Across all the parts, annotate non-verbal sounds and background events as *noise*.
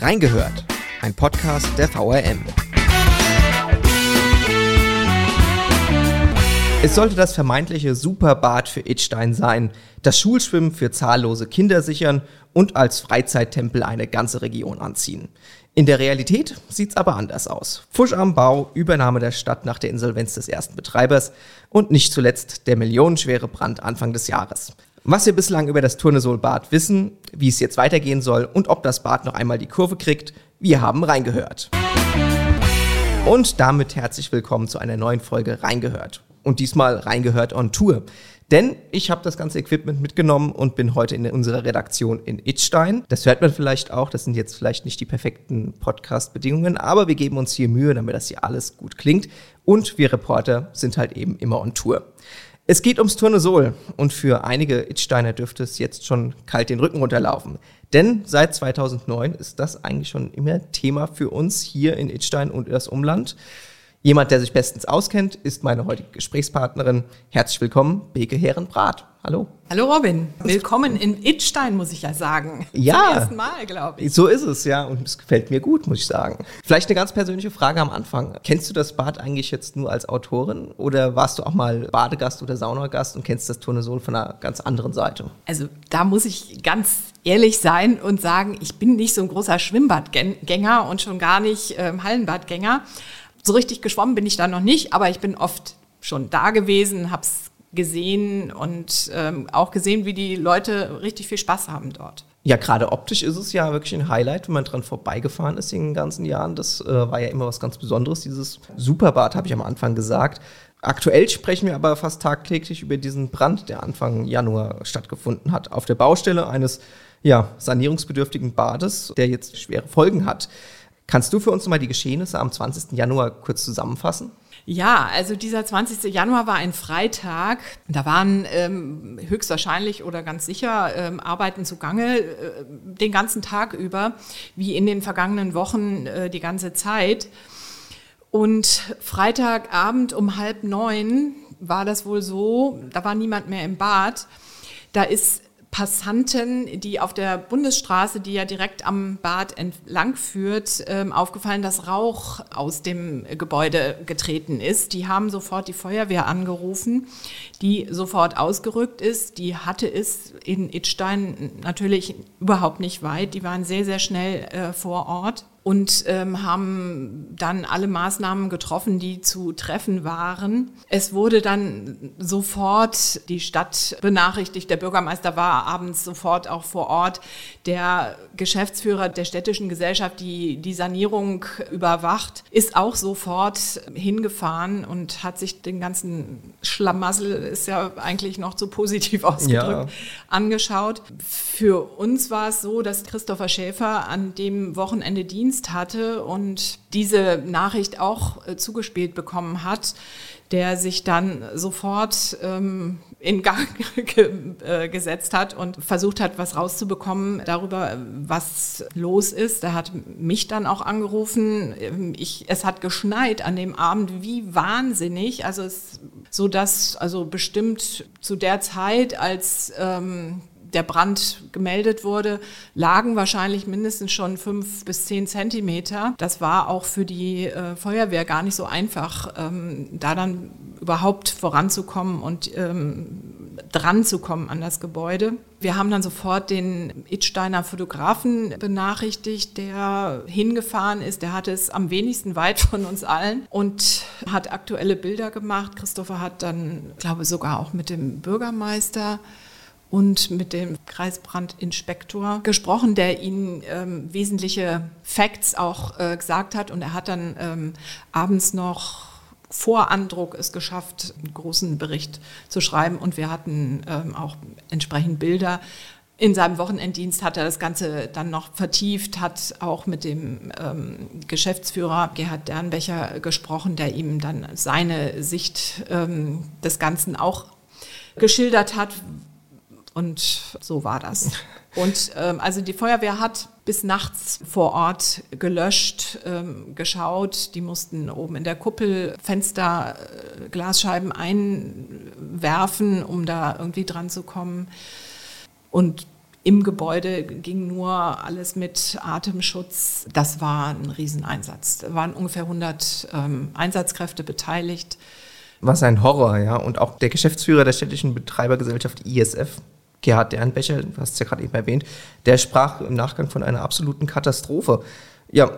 Reingehört, ein Podcast der VRM. Es sollte das vermeintliche Superbad für Itstein sein, das Schulschwimmen für zahllose Kinder sichern und als Freizeittempel eine ganze Region anziehen. In der Realität sieht's aber anders aus. Fusch am Bau, Übernahme der Stadt nach der Insolvenz des ersten Betreibers und nicht zuletzt der millionenschwere Brand Anfang des Jahres. Was wir bislang über das Turnesol-Bad wissen, wie es jetzt weitergehen soll und ob das Bad noch einmal die Kurve kriegt, wir haben reingehört. Und damit herzlich willkommen zu einer neuen Folge Reingehört. Und diesmal Reingehört on Tour. Denn ich habe das ganze Equipment mitgenommen und bin heute in unserer Redaktion in Itstein. Das hört man vielleicht auch, das sind jetzt vielleicht nicht die perfekten Podcast-Bedingungen, aber wir geben uns hier Mühe, damit das hier alles gut klingt. Und wir Reporter sind halt eben immer on Tour. Es geht ums Turnesol und für einige Itsteiner dürfte es jetzt schon kalt den Rücken runterlaufen. Denn seit 2009 ist das eigentlich schon immer Thema für uns hier in Itstein und das Umland. Jemand, der sich bestens auskennt, ist meine heutige Gesprächspartnerin. Herzlich willkommen, Beke Herrenbrat. Hallo. Hallo Robin. Willkommen in Itstein, muss ich ja sagen. Ja. Zum ersten Mal, glaube ich. So ist es, ja. Und es gefällt mir gut, muss ich sagen. Vielleicht eine ganz persönliche Frage am Anfang. Kennst du das Bad eigentlich jetzt nur als Autorin oder warst du auch mal Badegast oder Saunagast und kennst das Turnesol von einer ganz anderen Seite? Also da muss ich ganz ehrlich sein und sagen, ich bin nicht so ein großer Schwimmbadgänger und schon gar nicht ähm, Hallenbadgänger. So richtig geschwommen bin ich da noch nicht, aber ich bin oft schon da gewesen, habe es gesehen und ähm, auch gesehen, wie die Leute richtig viel Spaß haben dort. Ja, gerade optisch ist es ja wirklich ein Highlight, wenn man dran vorbeigefahren ist in den ganzen Jahren. Das äh, war ja immer was ganz Besonderes, dieses Superbad, habe ich am Anfang gesagt. Aktuell sprechen wir aber fast tagtäglich über diesen Brand, der Anfang Januar stattgefunden hat, auf der Baustelle eines ja, sanierungsbedürftigen Bades, der jetzt schwere Folgen hat. Kannst du für uns mal die Geschehnisse am 20. Januar kurz zusammenfassen? Ja, also dieser 20. Januar war ein Freitag. Da waren ähm, höchstwahrscheinlich oder ganz sicher ähm, Arbeiten zugange äh, den ganzen Tag über, wie in den vergangenen Wochen äh, die ganze Zeit. Und Freitagabend um halb neun war das wohl so, da war niemand mehr im Bad. Da ist Passanten, die auf der Bundesstraße, die ja direkt am Bad entlang führt, ähm, aufgefallen, dass Rauch aus dem Gebäude getreten ist. Die haben sofort die Feuerwehr angerufen, die sofort ausgerückt ist. Die hatte es in Itstein natürlich überhaupt nicht weit. Die waren sehr, sehr schnell äh, vor Ort und ähm, haben dann alle Maßnahmen getroffen, die zu treffen waren. Es wurde dann sofort die Stadt benachrichtigt. Der Bürgermeister war abends sofort auch vor Ort. Der Geschäftsführer der städtischen Gesellschaft, die die Sanierung überwacht, ist auch sofort hingefahren und hat sich den ganzen Schlamassel, ist ja eigentlich noch zu positiv *laughs* ausgedrückt, ja. angeschaut. Für uns war es so, dass Christopher Schäfer an dem Wochenende Dienst Dienst hatte und diese Nachricht auch äh, zugespielt bekommen hat, der sich dann sofort ähm, in Gang *laughs* ge äh, gesetzt hat und versucht hat, was rauszubekommen darüber, was los ist. Er hat mich dann auch angerufen. Ähm, ich, es hat geschneit an dem Abend, wie wahnsinnig. Also es, so dass also bestimmt zu der Zeit, als ähm, der Brand gemeldet wurde, lagen wahrscheinlich mindestens schon fünf bis zehn Zentimeter. Das war auch für die äh, Feuerwehr gar nicht so einfach, ähm, da dann überhaupt voranzukommen und ähm, dran zu kommen an das Gebäude. Wir haben dann sofort den Itsteiner Fotografen benachrichtigt, der hingefahren ist. Der hatte es am wenigsten weit von uns allen und hat aktuelle Bilder gemacht. Christopher hat dann, glaube ich, sogar auch mit dem Bürgermeister und mit dem Kreisbrandinspektor gesprochen, der ihnen ähm, wesentliche Facts auch äh, gesagt hat. Und er hat dann ähm, abends noch vor Andruck es geschafft, einen großen Bericht zu schreiben. Und wir hatten ähm, auch entsprechend Bilder. In seinem Wochenenddienst hat er das Ganze dann noch vertieft, hat auch mit dem ähm, Geschäftsführer Gerhard Dernbecher gesprochen, der ihm dann seine Sicht ähm, des Ganzen auch geschildert hat, und so war das. Und ähm, also die Feuerwehr hat bis nachts vor Ort gelöscht, ähm, geschaut. Die mussten oben in der Kuppel Fenster, äh, Glasscheiben einwerfen, um da irgendwie dran zu kommen. Und Im Gebäude ging nur alles mit Atemschutz. Das war ein Rieseneinsatz. Da waren ungefähr 100 ähm, Einsatzkräfte beteiligt. Was ein Horror, ja. Und auch der Geschäftsführer der städtischen Betreibergesellschaft ISF, Gerhard Dernbecher, du hast es ja gerade eben erwähnt, der sprach im Nachgang von einer absoluten Katastrophe. Ja,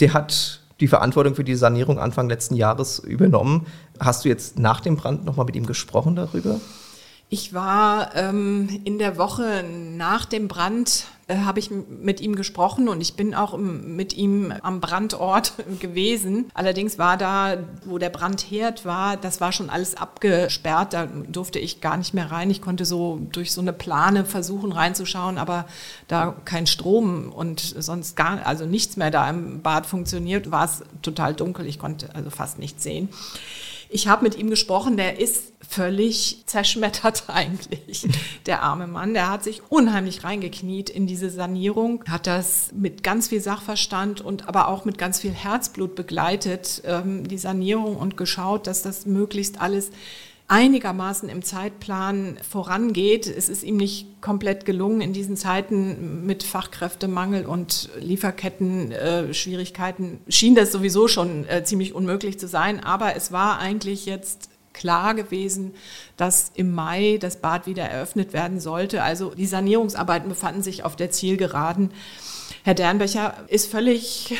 der hat die Verantwortung für die Sanierung Anfang letzten Jahres übernommen. Hast du jetzt nach dem Brand nochmal mit ihm gesprochen darüber? Ich war ähm, in der Woche nach dem Brand, äh, habe ich mit ihm gesprochen und ich bin auch im, mit ihm am Brandort *laughs* gewesen. Allerdings war da, wo der Brandherd war, das war schon alles abgesperrt. Da durfte ich gar nicht mehr rein. Ich konnte so durch so eine Plane versuchen reinzuschauen, aber da kein Strom und sonst gar, also nichts mehr da im Bad funktioniert, war es total dunkel. Ich konnte also fast nichts sehen. Ich habe mit ihm gesprochen, der ist völlig zerschmettert *laughs* eigentlich, der arme Mann. Der hat sich unheimlich reingekniet in diese Sanierung, hat das mit ganz viel Sachverstand und aber auch mit ganz viel Herzblut begleitet, ähm, die Sanierung und geschaut, dass das möglichst alles einigermaßen im Zeitplan vorangeht. Es ist ihm nicht komplett gelungen in diesen Zeiten mit Fachkräftemangel und Lieferketten-Schwierigkeiten. Äh, schien das sowieso schon äh, ziemlich unmöglich zu sein, aber es war eigentlich jetzt klar gewesen, dass im Mai das Bad wieder eröffnet werden sollte. Also die Sanierungsarbeiten befanden sich auf der Zielgeraden. Herr Dernbecher ist völlig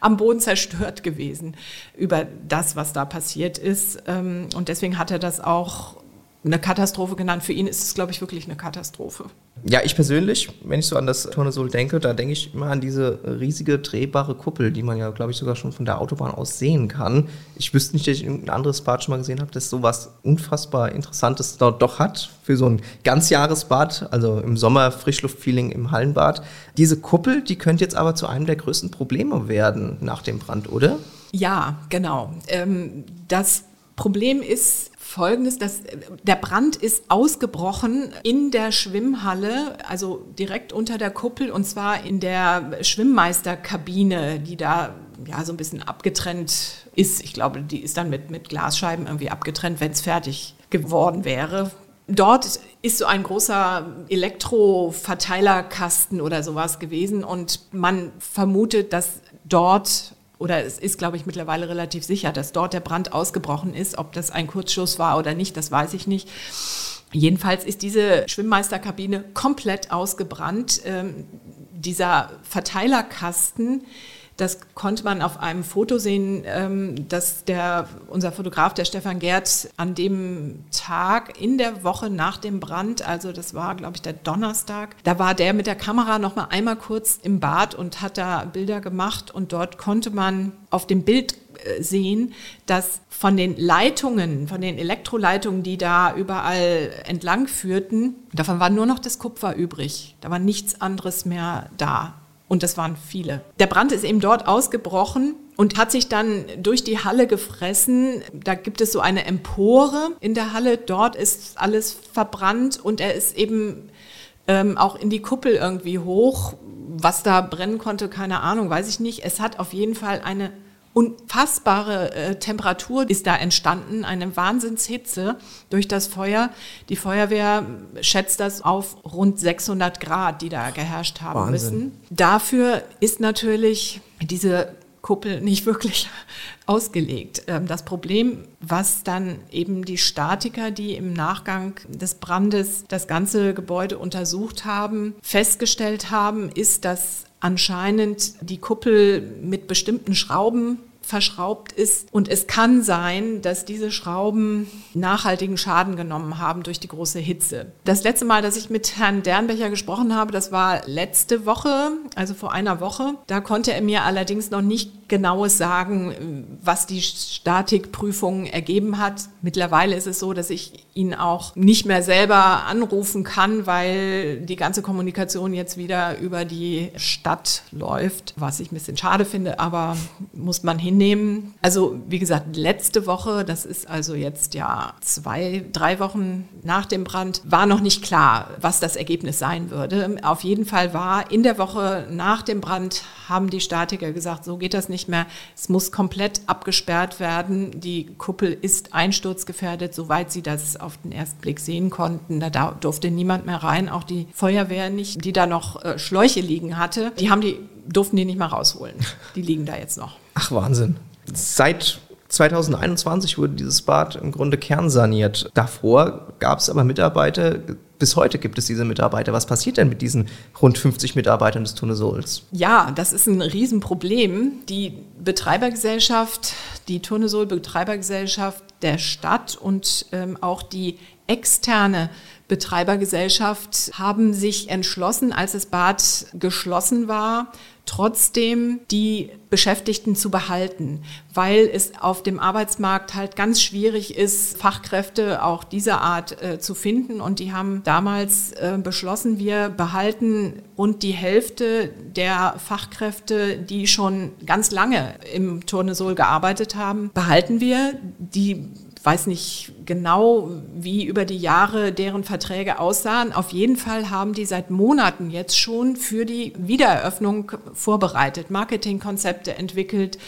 am Boden zerstört gewesen über das, was da passiert ist. Ähm, und deswegen hat er das auch eine Katastrophe genannt. Für ihn ist es, glaube ich, wirklich eine Katastrophe. Ja, ich persönlich, wenn ich so an das Tornesol denke, da denke ich immer an diese riesige drehbare Kuppel, die man ja, glaube ich, sogar schon von der Autobahn aus sehen kann. Ich wüsste nicht, dass ich irgendein anderes Bad schon mal gesehen habe, das so was unfassbar Interessantes dort doch hat für so ein Ganzjahresbad, also im Sommer Frischluftfeeling im Hallenbad. Diese Kuppel, die könnte jetzt aber zu einem der größten Probleme werden nach dem Brand, oder? Ja, genau. Ähm, das Problem ist folgendes, dass der Brand ist ausgebrochen in der Schwimmhalle, also direkt unter der Kuppel und zwar in der Schwimmmeisterkabine, die da ja so ein bisschen abgetrennt ist. Ich glaube, die ist dann mit, mit Glasscheiben irgendwie abgetrennt, wenn es fertig geworden wäre. Dort ist so ein großer Elektroverteilerkasten oder sowas gewesen und man vermutet, dass dort oder es ist, glaube ich, mittlerweile relativ sicher, dass dort der Brand ausgebrochen ist. Ob das ein Kurzschuss war oder nicht, das weiß ich nicht. Jedenfalls ist diese Schwimmmeisterkabine komplett ausgebrannt. Ähm, dieser Verteilerkasten das konnte man auf einem Foto sehen, ähm, dass der, unser Fotograf, der Stefan Gerd, an dem Tag in der Woche nach dem Brand, also das war, glaube ich, der Donnerstag, da war der mit der Kamera noch mal einmal kurz im Bad und hat da Bilder gemacht und dort konnte man auf dem Bild äh, sehen, dass von den Leitungen, von den Elektroleitungen, die da überall entlang führten, davon war nur noch das Kupfer übrig. Da war nichts anderes mehr da. Und das waren viele. Der Brand ist eben dort ausgebrochen und hat sich dann durch die Halle gefressen. Da gibt es so eine Empore in der Halle. Dort ist alles verbrannt und er ist eben ähm, auch in die Kuppel irgendwie hoch. Was da brennen konnte, keine Ahnung, weiß ich nicht. Es hat auf jeden Fall eine unfassbare äh, Temperatur ist da entstanden, eine Wahnsinnshitze durch das Feuer. Die Feuerwehr schätzt das auf rund 600 Grad, die da geherrscht haben Wahnsinn. müssen. Dafür ist natürlich diese Kuppel nicht wirklich *laughs* ausgelegt. Ähm, das Problem, was dann eben die Statiker, die im Nachgang des Brandes das ganze Gebäude untersucht haben, festgestellt haben, ist, dass anscheinend die Kuppel mit bestimmten Schrauben verschraubt ist. Und es kann sein, dass diese Schrauben nachhaltigen Schaden genommen haben durch die große Hitze. Das letzte Mal, dass ich mit Herrn Dernbecher gesprochen habe, das war letzte Woche, also vor einer Woche. Da konnte er mir allerdings noch nicht genaues sagen, was die Statikprüfung ergeben hat. Mittlerweile ist es so, dass ich ihn auch nicht mehr selber anrufen kann, weil die ganze Kommunikation jetzt wieder über die Stadt läuft, was ich ein bisschen schade finde, aber muss man hinnehmen. Also wie gesagt, letzte Woche, das ist also jetzt ja zwei, drei Wochen nach dem Brand, war noch nicht klar, was das Ergebnis sein würde. Auf jeden Fall war in der Woche nach dem Brand, haben die Statiker gesagt, so geht das nicht mehr. Es muss komplett abgesperrt werden. Die Kuppel ist einsturzgefährdet, soweit sie das auf den ersten Blick sehen konnten. Da durfte niemand mehr rein, auch die Feuerwehr nicht, die da noch äh, Schläuche liegen hatte. Die haben die durften die nicht mal rausholen. Die liegen da jetzt noch. Ach, Wahnsinn. Seit 2021 wurde dieses Bad im Grunde kernsaniert. Davor gab es aber Mitarbeiter, bis heute gibt es diese Mitarbeiter. Was passiert denn mit diesen rund 50 Mitarbeitern des Turnesols? Ja, das ist ein Riesenproblem. Die Betreibergesellschaft, die Turnesol-Betreibergesellschaft der Stadt und ähm, auch die externe Betreibergesellschaft haben sich entschlossen, als das Bad geschlossen war, trotzdem die Beschäftigten zu behalten, weil es auf dem Arbeitsmarkt halt ganz schwierig ist, Fachkräfte auch dieser Art äh, zu finden. Und die haben damals äh, beschlossen, wir behalten rund die Hälfte der Fachkräfte, die schon ganz lange im Turnesol gearbeitet haben, behalten wir. Die weiß nicht genau, wie über die Jahre deren Verträge aussahen. Auf jeden Fall haben die seit Monaten jetzt schon für die Wiedereröffnung vorbereitet, Marketingkonzepte entwickelt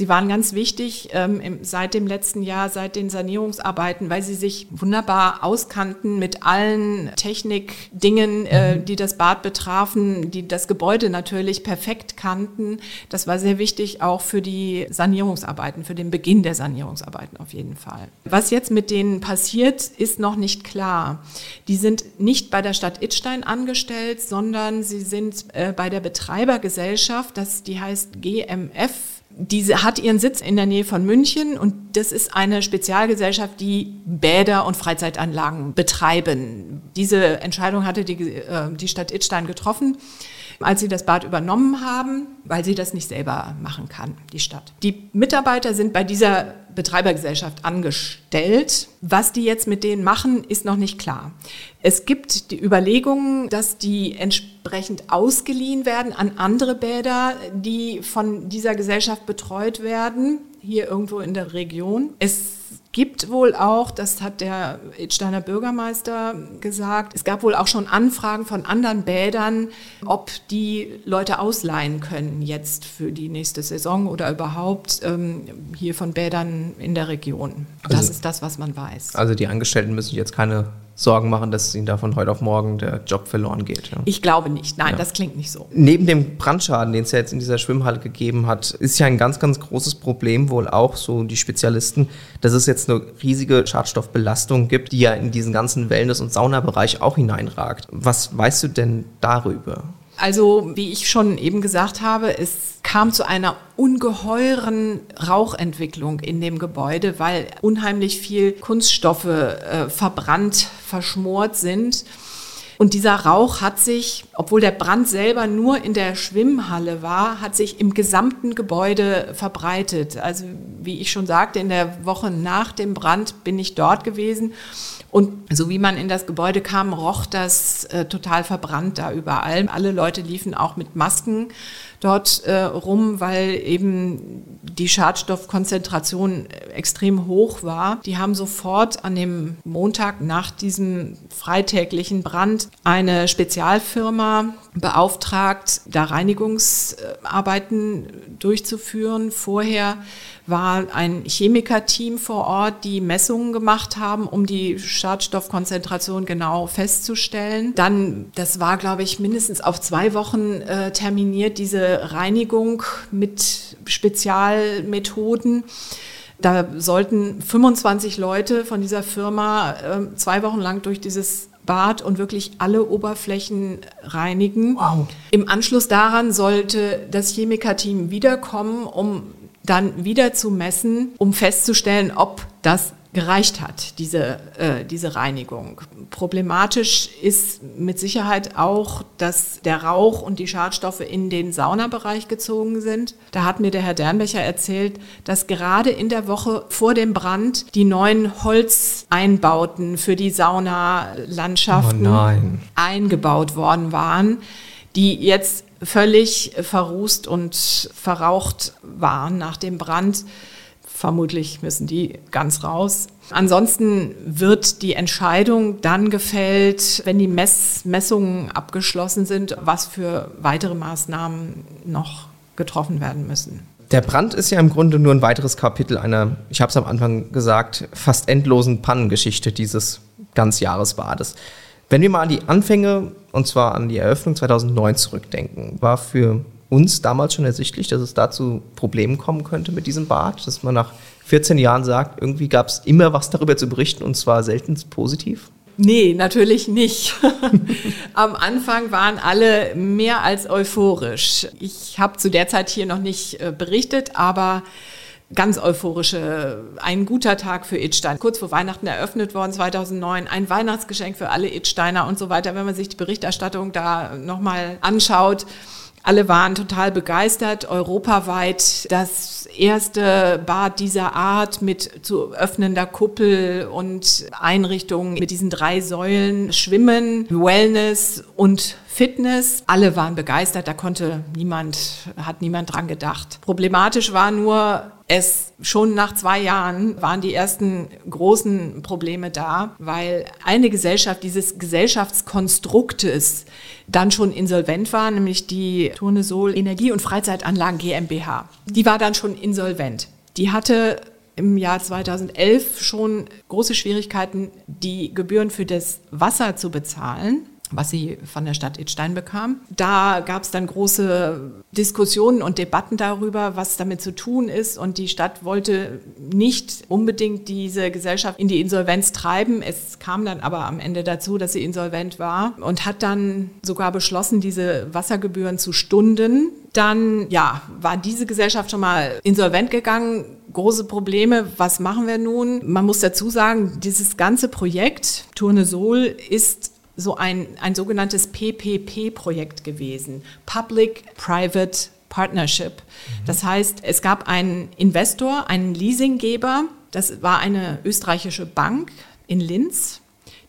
Sie waren ganz wichtig ähm, im, seit dem letzten Jahr, seit den Sanierungsarbeiten, weil sie sich wunderbar auskannten mit allen Technikdingen, äh, mhm. die das Bad betrafen, die das Gebäude natürlich perfekt kannten. Das war sehr wichtig auch für die Sanierungsarbeiten, für den Beginn der Sanierungsarbeiten auf jeden Fall. Was jetzt mit denen passiert, ist noch nicht klar. Die sind nicht bei der Stadt Idstein angestellt, sondern sie sind äh, bei der Betreibergesellschaft, das, die heißt GMF diese hat ihren Sitz in der Nähe von München und das ist eine Spezialgesellschaft, die Bäder und Freizeitanlagen betreiben. Diese Entscheidung hatte die, äh, die Stadt Idstein getroffen als sie das Bad übernommen haben, weil sie das nicht selber machen kann, die Stadt. Die Mitarbeiter sind bei dieser Betreibergesellschaft angestellt. Was die jetzt mit denen machen, ist noch nicht klar. Es gibt die Überlegungen, dass die entsprechend ausgeliehen werden an andere Bäder, die von dieser Gesellschaft betreut werden, hier irgendwo in der Region. Es gibt wohl auch, das hat der Edsteiner Bürgermeister gesagt, es gab wohl auch schon Anfragen von anderen Bädern, ob die Leute ausleihen können jetzt für die nächste Saison oder überhaupt ähm, hier von Bädern in der Region. Das also, ist das, was man weiß. Also die Angestellten müssen jetzt keine Sorgen machen, dass ihnen da von heute auf morgen der Job verloren geht. Ja. Ich glaube nicht. Nein, ja. das klingt nicht so. Neben dem Brandschaden, den es ja jetzt in dieser Schwimmhalle gegeben hat, ist ja ein ganz, ganz großes Problem wohl auch so die Spezialisten, dass es jetzt eine riesige Schadstoffbelastung gibt, die ja in diesen ganzen Wellness- und Saunabereich auch hineinragt. Was weißt du denn darüber? Also, wie ich schon eben gesagt habe, es kam zu einer ungeheuren Rauchentwicklung in dem Gebäude, weil unheimlich viel Kunststoffe äh, verbrannt, verschmort sind. Und dieser Rauch hat sich, obwohl der Brand selber nur in der Schwimmhalle war, hat sich im gesamten Gebäude verbreitet. Also wie ich schon sagte, in der Woche nach dem Brand bin ich dort gewesen und so wie man in das Gebäude kam, roch das äh, total verbrannt da überall. Alle Leute liefen auch mit Masken dort äh, rum, weil eben die Schadstoffkonzentration extrem hoch war. Die haben sofort an dem Montag nach diesem freitäglichen Brand eine Spezialfirma beauftragt, da Reinigungsarbeiten durchzuführen. Vorher war ein Chemikerteam vor Ort, die Messungen gemacht haben, um die Schadstoffkonzentration genau festzustellen. Dann, das war, glaube ich, mindestens auf zwei Wochen äh, terminiert, diese Reinigung mit Spezialmethoden. Da sollten 25 Leute von dieser Firma äh, zwei Wochen lang durch dieses Bad und wirklich alle Oberflächen reinigen. Wow. Im Anschluss daran sollte das Chemikerteam wiederkommen, um dann wieder zu messen, um festzustellen, ob das gereicht hat, diese, äh, diese Reinigung. Problematisch ist mit Sicherheit auch, dass der Rauch und die Schadstoffe in den Saunabereich gezogen sind. Da hat mir der Herr Dernbecher erzählt, dass gerade in der Woche vor dem Brand die neuen Holzeinbauten für die Saunalandschaften oh eingebaut worden waren, die jetzt völlig verrußt und verraucht waren nach dem Brand. Vermutlich müssen die ganz raus. Ansonsten wird die Entscheidung dann gefällt, wenn die Mess Messungen abgeschlossen sind, was für weitere Maßnahmen noch getroffen werden müssen. Der Brand ist ja im Grunde nur ein weiteres Kapitel einer, ich habe es am Anfang gesagt, fast endlosen Pannengeschichte dieses Ganzjahresbades. Wenn wir mal an die Anfänge, und zwar an die Eröffnung 2009 zurückdenken, war für uns damals schon ersichtlich, dass es dazu Problemen kommen könnte mit diesem Bad, dass man nach 14 Jahren sagt, irgendwie gab es immer was darüber zu berichten und zwar selten positiv? Nee, natürlich nicht. *laughs* Am Anfang waren alle mehr als euphorisch. Ich habe zu der Zeit hier noch nicht äh, berichtet, aber ganz euphorische, ein guter Tag für Idstein. Kurz vor Weihnachten eröffnet worden, 2009, ein Weihnachtsgeschenk für alle Idsteiner und so weiter. Wenn man sich die Berichterstattung da nochmal anschaut, alle waren total begeistert, europaweit das erste Bad dieser Art mit zu öffnender Kuppel und Einrichtungen mit diesen drei Säulen, Schwimmen, Wellness und Fitness. Alle waren begeistert, da konnte niemand, hat niemand dran gedacht. Problematisch war nur, es schon nach zwei Jahren waren die ersten großen Probleme da, weil eine Gesellschaft dieses Gesellschaftskonstruktes dann schon insolvent war, nämlich die Turnesol Energie- und Freizeitanlagen GmbH. Die war dann schon insolvent. Die hatte im Jahr 2011 schon große Schwierigkeiten, die Gebühren für das Wasser zu bezahlen was sie von der Stadt Idstein bekam. Da gab es dann große Diskussionen und Debatten darüber, was damit zu tun ist. Und die Stadt wollte nicht unbedingt diese Gesellschaft in die Insolvenz treiben. Es kam dann aber am Ende dazu, dass sie insolvent war und hat dann sogar beschlossen, diese Wassergebühren zu stunden. Dann, ja, war diese Gesellschaft schon mal insolvent gegangen. Große Probleme. Was machen wir nun? Man muss dazu sagen, dieses ganze Projekt Tournesol ist so ein, ein sogenanntes PPP-Projekt gewesen, Public-Private Partnership. Mhm. Das heißt, es gab einen Investor, einen Leasinggeber, das war eine österreichische Bank in Linz.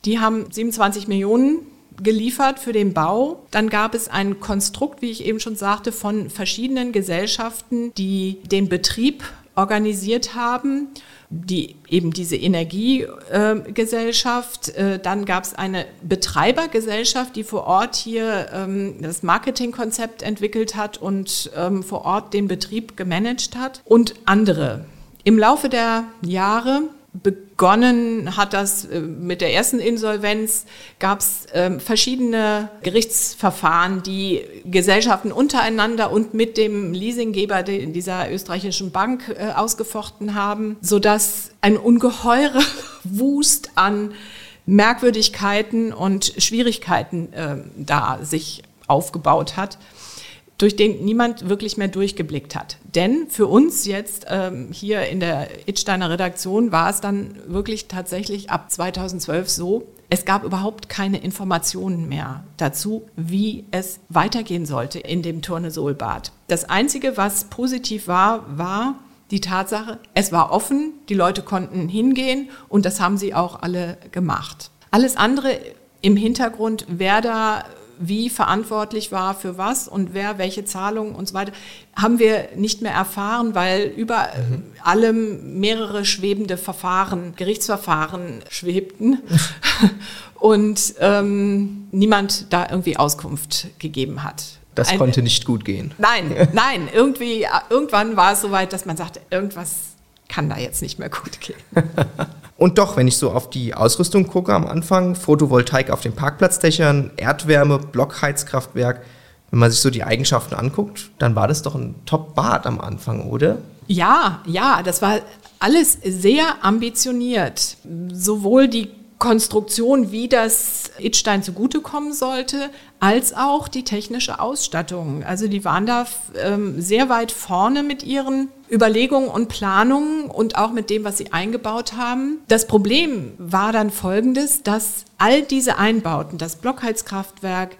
Die haben 27 Millionen geliefert für den Bau. Dann gab es ein Konstrukt, wie ich eben schon sagte, von verschiedenen Gesellschaften, die den Betrieb organisiert haben die eben diese Energiegesellschaft. Äh, dann gab es eine Betreibergesellschaft, die vor Ort hier ähm, das Marketingkonzept entwickelt hat und ähm, vor Ort den Betrieb gemanagt hat und andere. Im Laufe der Jahre begonnen hat das äh, mit der ersten Insolvenz, gab es äh, verschiedene Gerichtsverfahren, die Gesellschaften untereinander und mit dem Leasinggeber dieser österreichischen Bank äh, ausgefochten haben, sodass ein ungeheurer *laughs* Wust an Merkwürdigkeiten und Schwierigkeiten äh, da sich aufgebaut hat durch den niemand wirklich mehr durchgeblickt hat. Denn für uns jetzt ähm, hier in der Itsteiner Redaktion war es dann wirklich tatsächlich ab 2012 so, es gab überhaupt keine Informationen mehr dazu, wie es weitergehen sollte in dem Turnesolbad. Das Einzige, was positiv war, war die Tatsache, es war offen, die Leute konnten hingehen und das haben sie auch alle gemacht. Alles andere im Hintergrund, wer da wie verantwortlich war für was und wer welche Zahlungen und so weiter, haben wir nicht mehr erfahren, weil über mhm. allem mehrere schwebende Verfahren, Gerichtsverfahren schwebten *laughs* und ähm, niemand da irgendwie Auskunft gegeben hat. Das Ein, konnte nicht gut gehen. Nein, *laughs* nein, irgendwie, irgendwann war es soweit, dass man sagte, irgendwas kann da jetzt nicht mehr gut gehen. *laughs* Und doch, wenn ich so auf die Ausrüstung gucke am Anfang, Photovoltaik auf den Parkplatzdächern, Erdwärme, Blockheizkraftwerk, wenn man sich so die Eigenschaften anguckt, dann war das doch ein Top-Bad am Anfang, oder? Ja, ja, das war alles sehr ambitioniert. Sowohl die Konstruktion, wie das Itstein zugutekommen sollte, als auch die technische Ausstattung. Also die waren da ähm, sehr weit vorne mit ihren Überlegungen und Planungen und auch mit dem, was sie eingebaut haben. Das Problem war dann folgendes, dass all diese Einbauten, das Blockheizkraftwerk,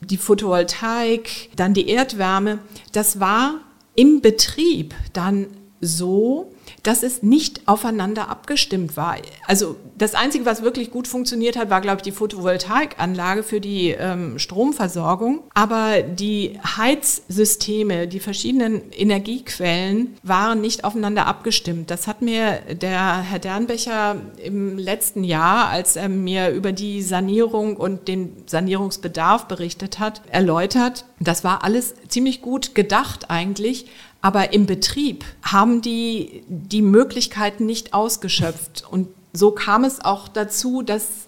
die Photovoltaik, dann die Erdwärme, das war im Betrieb dann so, dass es nicht aufeinander abgestimmt war. Also das Einzige, was wirklich gut funktioniert hat, war, glaube ich, die Photovoltaikanlage für die ähm, Stromversorgung. Aber die Heizsysteme, die verschiedenen Energiequellen waren nicht aufeinander abgestimmt. Das hat mir der Herr Dernbecher im letzten Jahr, als er mir über die Sanierung und den Sanierungsbedarf berichtet hat, erläutert. Das war alles ziemlich gut gedacht eigentlich, aber im Betrieb haben die die Möglichkeiten nicht ausgeschöpft. Und so kam es auch dazu, dass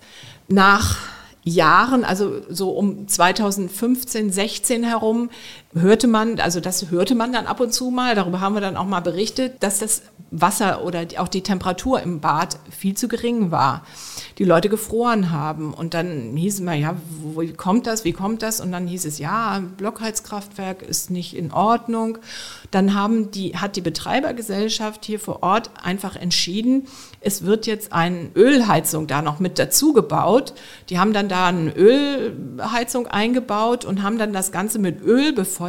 nach Jahren, also so um 2015, 16 herum, hörte man, also das hörte man dann ab und zu mal, darüber haben wir dann auch mal berichtet, dass das Wasser oder auch die Temperatur im Bad viel zu gering war. Die Leute gefroren haben. Und dann hieß es mal, ja, wie kommt das, wie kommt das? Und dann hieß es, ja, Blockheizkraftwerk ist nicht in Ordnung. Dann haben die, hat die Betreibergesellschaft hier vor Ort einfach entschieden, es wird jetzt eine Ölheizung da noch mit dazu gebaut. Die haben dann da eine Ölheizung eingebaut und haben dann das Ganze mit Öl befeuert,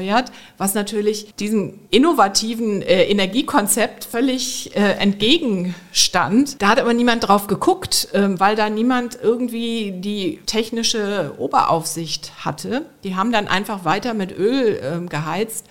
was natürlich diesem innovativen äh, Energiekonzept völlig äh, entgegenstand. Da hat aber niemand drauf geguckt, äh, weil da niemand irgendwie die technische Oberaufsicht hatte. Die haben dann einfach weiter mit Öl ähm, geheizt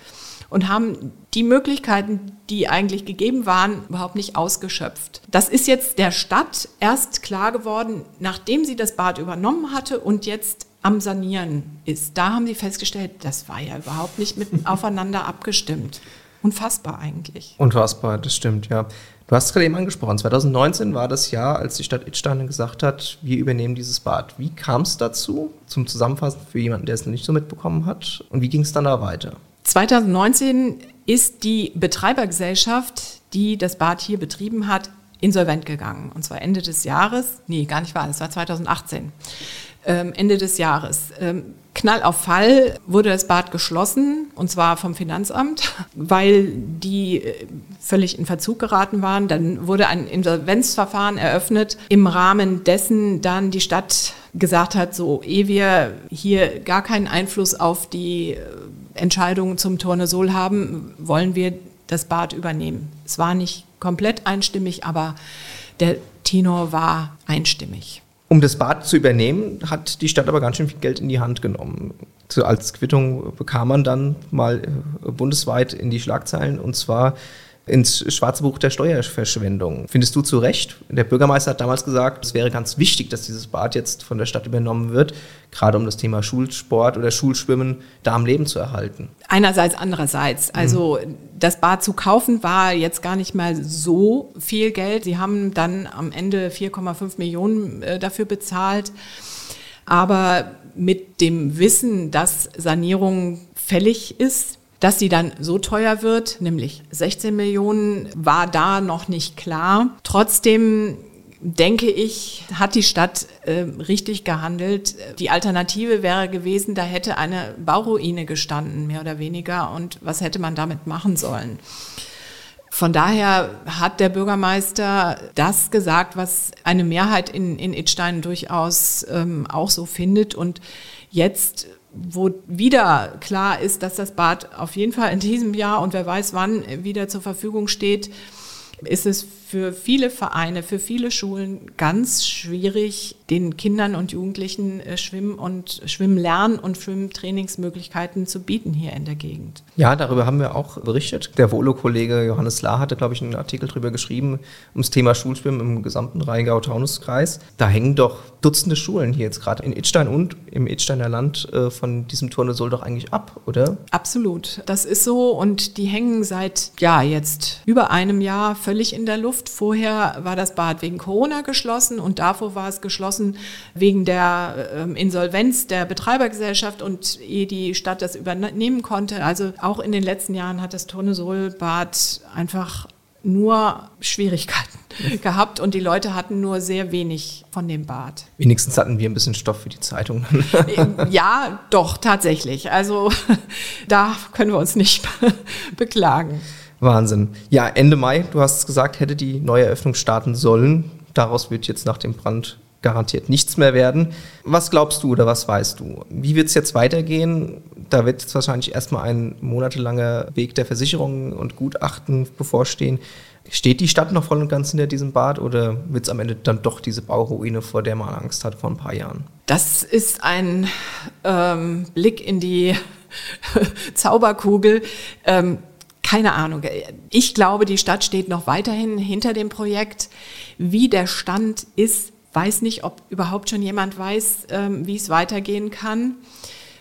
und haben die Möglichkeiten, die eigentlich gegeben waren, überhaupt nicht ausgeschöpft. Das ist jetzt der Stadt erst klar geworden, nachdem sie das Bad übernommen hatte und jetzt am Sanieren ist. Da haben sie festgestellt, das war ja überhaupt nicht mit *laughs* aufeinander abgestimmt. Unfassbar eigentlich. Unfassbar, das stimmt, ja. Du hast es gerade eben angesprochen, 2019 war das Jahr, als die Stadt Idstein gesagt hat, wir übernehmen dieses Bad. Wie kam es dazu? Zum Zusammenfassen für jemanden, der es noch nicht so mitbekommen hat. Und wie ging es dann da weiter? 2019 ist die Betreibergesellschaft, die das Bad hier betrieben hat, insolvent gegangen. Und zwar Ende des Jahres, nee, gar nicht wahr, das war 2018, ähm, Ende des Jahres. Ähm, Knall auf Fall wurde das Bad geschlossen, und zwar vom Finanzamt, *laughs* weil die äh, völlig in Verzug geraten waren. Dann wurde ein Insolvenzverfahren eröffnet, im Rahmen dessen dann die Stadt gesagt hat, so ehe wir hier gar keinen Einfluss auf die äh, Entscheidungen zum Tornesol haben, wollen wir das Bad übernehmen. Es war nicht komplett einstimmig, aber der Tenor war einstimmig. Um das Bad zu übernehmen, hat die Stadt aber ganz schön viel Geld in die Hand genommen. als Quittung bekam man dann mal äh, bundesweit in die Schlagzeilen und zwar ins schwarze Buch der Steuerverschwendung. Findest du zu Recht? Der Bürgermeister hat damals gesagt, es wäre ganz wichtig, dass dieses Bad jetzt von der Stadt übernommen wird, gerade um das Thema Schulsport oder Schulschwimmen da am Leben zu erhalten. Einerseits, andererseits. Also mhm. das Bad zu kaufen war jetzt gar nicht mal so viel Geld. Sie haben dann am Ende 4,5 Millionen äh, dafür bezahlt. Aber mit dem Wissen, dass Sanierung fällig ist, dass sie dann so teuer wird, nämlich 16 Millionen, war da noch nicht klar. Trotzdem denke ich, hat die Stadt äh, richtig gehandelt. Die Alternative wäre gewesen, da hätte eine Bauruine gestanden, mehr oder weniger. Und was hätte man damit machen sollen? Von daher hat der Bürgermeister das gesagt, was eine Mehrheit in, in Idstein durchaus ähm, auch so findet. Und jetzt wo wieder klar ist, dass das Bad auf jeden Fall in diesem Jahr und wer weiß wann wieder zur Verfügung steht, ist es für viele Vereine, für viele Schulen ganz schwierig, den Kindern und Jugendlichen äh, Schwimmen und Schwimmlernen und Schwimmtrainingsmöglichkeiten zu bieten hier in der Gegend. Ja, darüber haben wir auch berichtet. Der Volo-Kollege Johannes Lahr hatte, glaube ich, einen Artikel darüber geschrieben, ums Thema Schulschwimmen im gesamten Rheingau-Taunus-Kreis. Da hängen doch Dutzende Schulen hier jetzt gerade in Idstein und im Idsteiner Land äh, von diesem Turnesol doch eigentlich ab, oder? Absolut. Das ist so und die hängen seit, ja, jetzt über einem Jahr völlig in der Luft. Luft. Vorher war das Bad wegen Corona geschlossen und davor war es geschlossen wegen der ähm, Insolvenz der Betreibergesellschaft und ehe die Stadt das übernehmen konnte. Also auch in den letzten Jahren hat das Tournesol-Bad einfach nur Schwierigkeiten *laughs* gehabt und die Leute hatten nur sehr wenig von dem Bad. Wenigstens hatten wir ein bisschen Stoff für die Zeitung. *laughs* ja, doch, tatsächlich. Also *laughs* da können wir uns nicht beklagen. Wahnsinn. Ja, Ende Mai, du hast es gesagt, hätte die neue Eröffnung starten sollen. Daraus wird jetzt nach dem Brand garantiert nichts mehr werden. Was glaubst du oder was weißt du? Wie wird es jetzt weitergehen? Da wird jetzt wahrscheinlich erstmal ein monatelanger Weg der Versicherungen und Gutachten bevorstehen. Steht die Stadt noch voll und ganz hinter diesem Bad oder wird es am Ende dann doch diese Bauruine, vor der man Angst hat vor ein paar Jahren? Das ist ein ähm, Blick in die *laughs* Zauberkugel. Ähm, keine Ahnung. Ich glaube, die Stadt steht noch weiterhin hinter dem Projekt. Wie der Stand ist, weiß nicht, ob überhaupt schon jemand weiß, ähm, wie es weitergehen kann.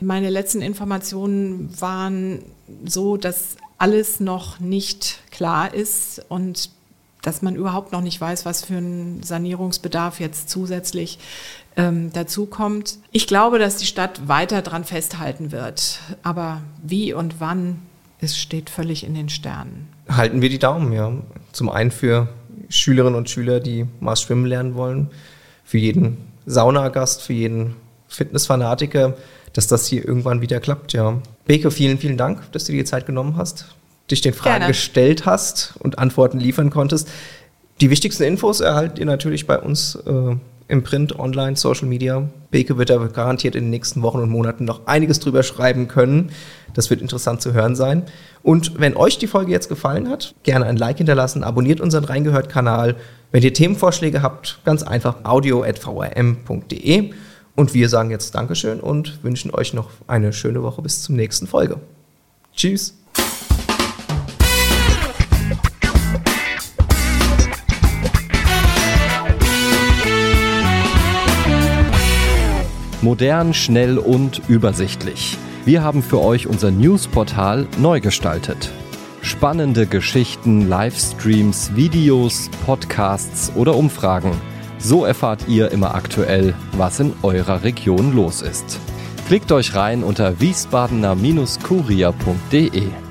Meine letzten Informationen waren so, dass alles noch nicht klar ist und dass man überhaupt noch nicht weiß, was für ein Sanierungsbedarf jetzt zusätzlich ähm, dazu kommt. Ich glaube, dass die Stadt weiter daran festhalten wird. Aber wie und wann, es steht völlig in den Sternen. Halten wir die Daumen, ja. Zum einen für Schülerinnen und Schüler, die mal schwimmen lernen wollen, für jeden Saunagast, für jeden Fitnessfanatiker, dass das hier irgendwann wieder klappt, ja. Beke, vielen, vielen Dank, dass du dir die Zeit genommen hast, dich den Fragen Gerne. gestellt hast und Antworten liefern konntest. Die wichtigsten Infos erhaltet ihr natürlich bei uns äh, im Print, Online, Social Media. Beke wird da garantiert in den nächsten Wochen und Monaten noch einiges drüber schreiben können. Das wird interessant zu hören sein. Und wenn euch die Folge jetzt gefallen hat, gerne ein Like hinterlassen, abonniert unseren Reingehört-Kanal. Wenn ihr Themenvorschläge habt, ganz einfach audio.vrm.de. Und wir sagen jetzt Dankeschön und wünschen euch noch eine schöne Woche bis zur nächsten Folge. Tschüss. Modern, schnell und übersichtlich. Wir haben für euch unser Newsportal neu gestaltet. Spannende Geschichten, Livestreams, Videos, Podcasts oder Umfragen. So erfahrt ihr immer aktuell, was in eurer Region los ist. Klickt euch rein unter wiesbadener-kurier.de.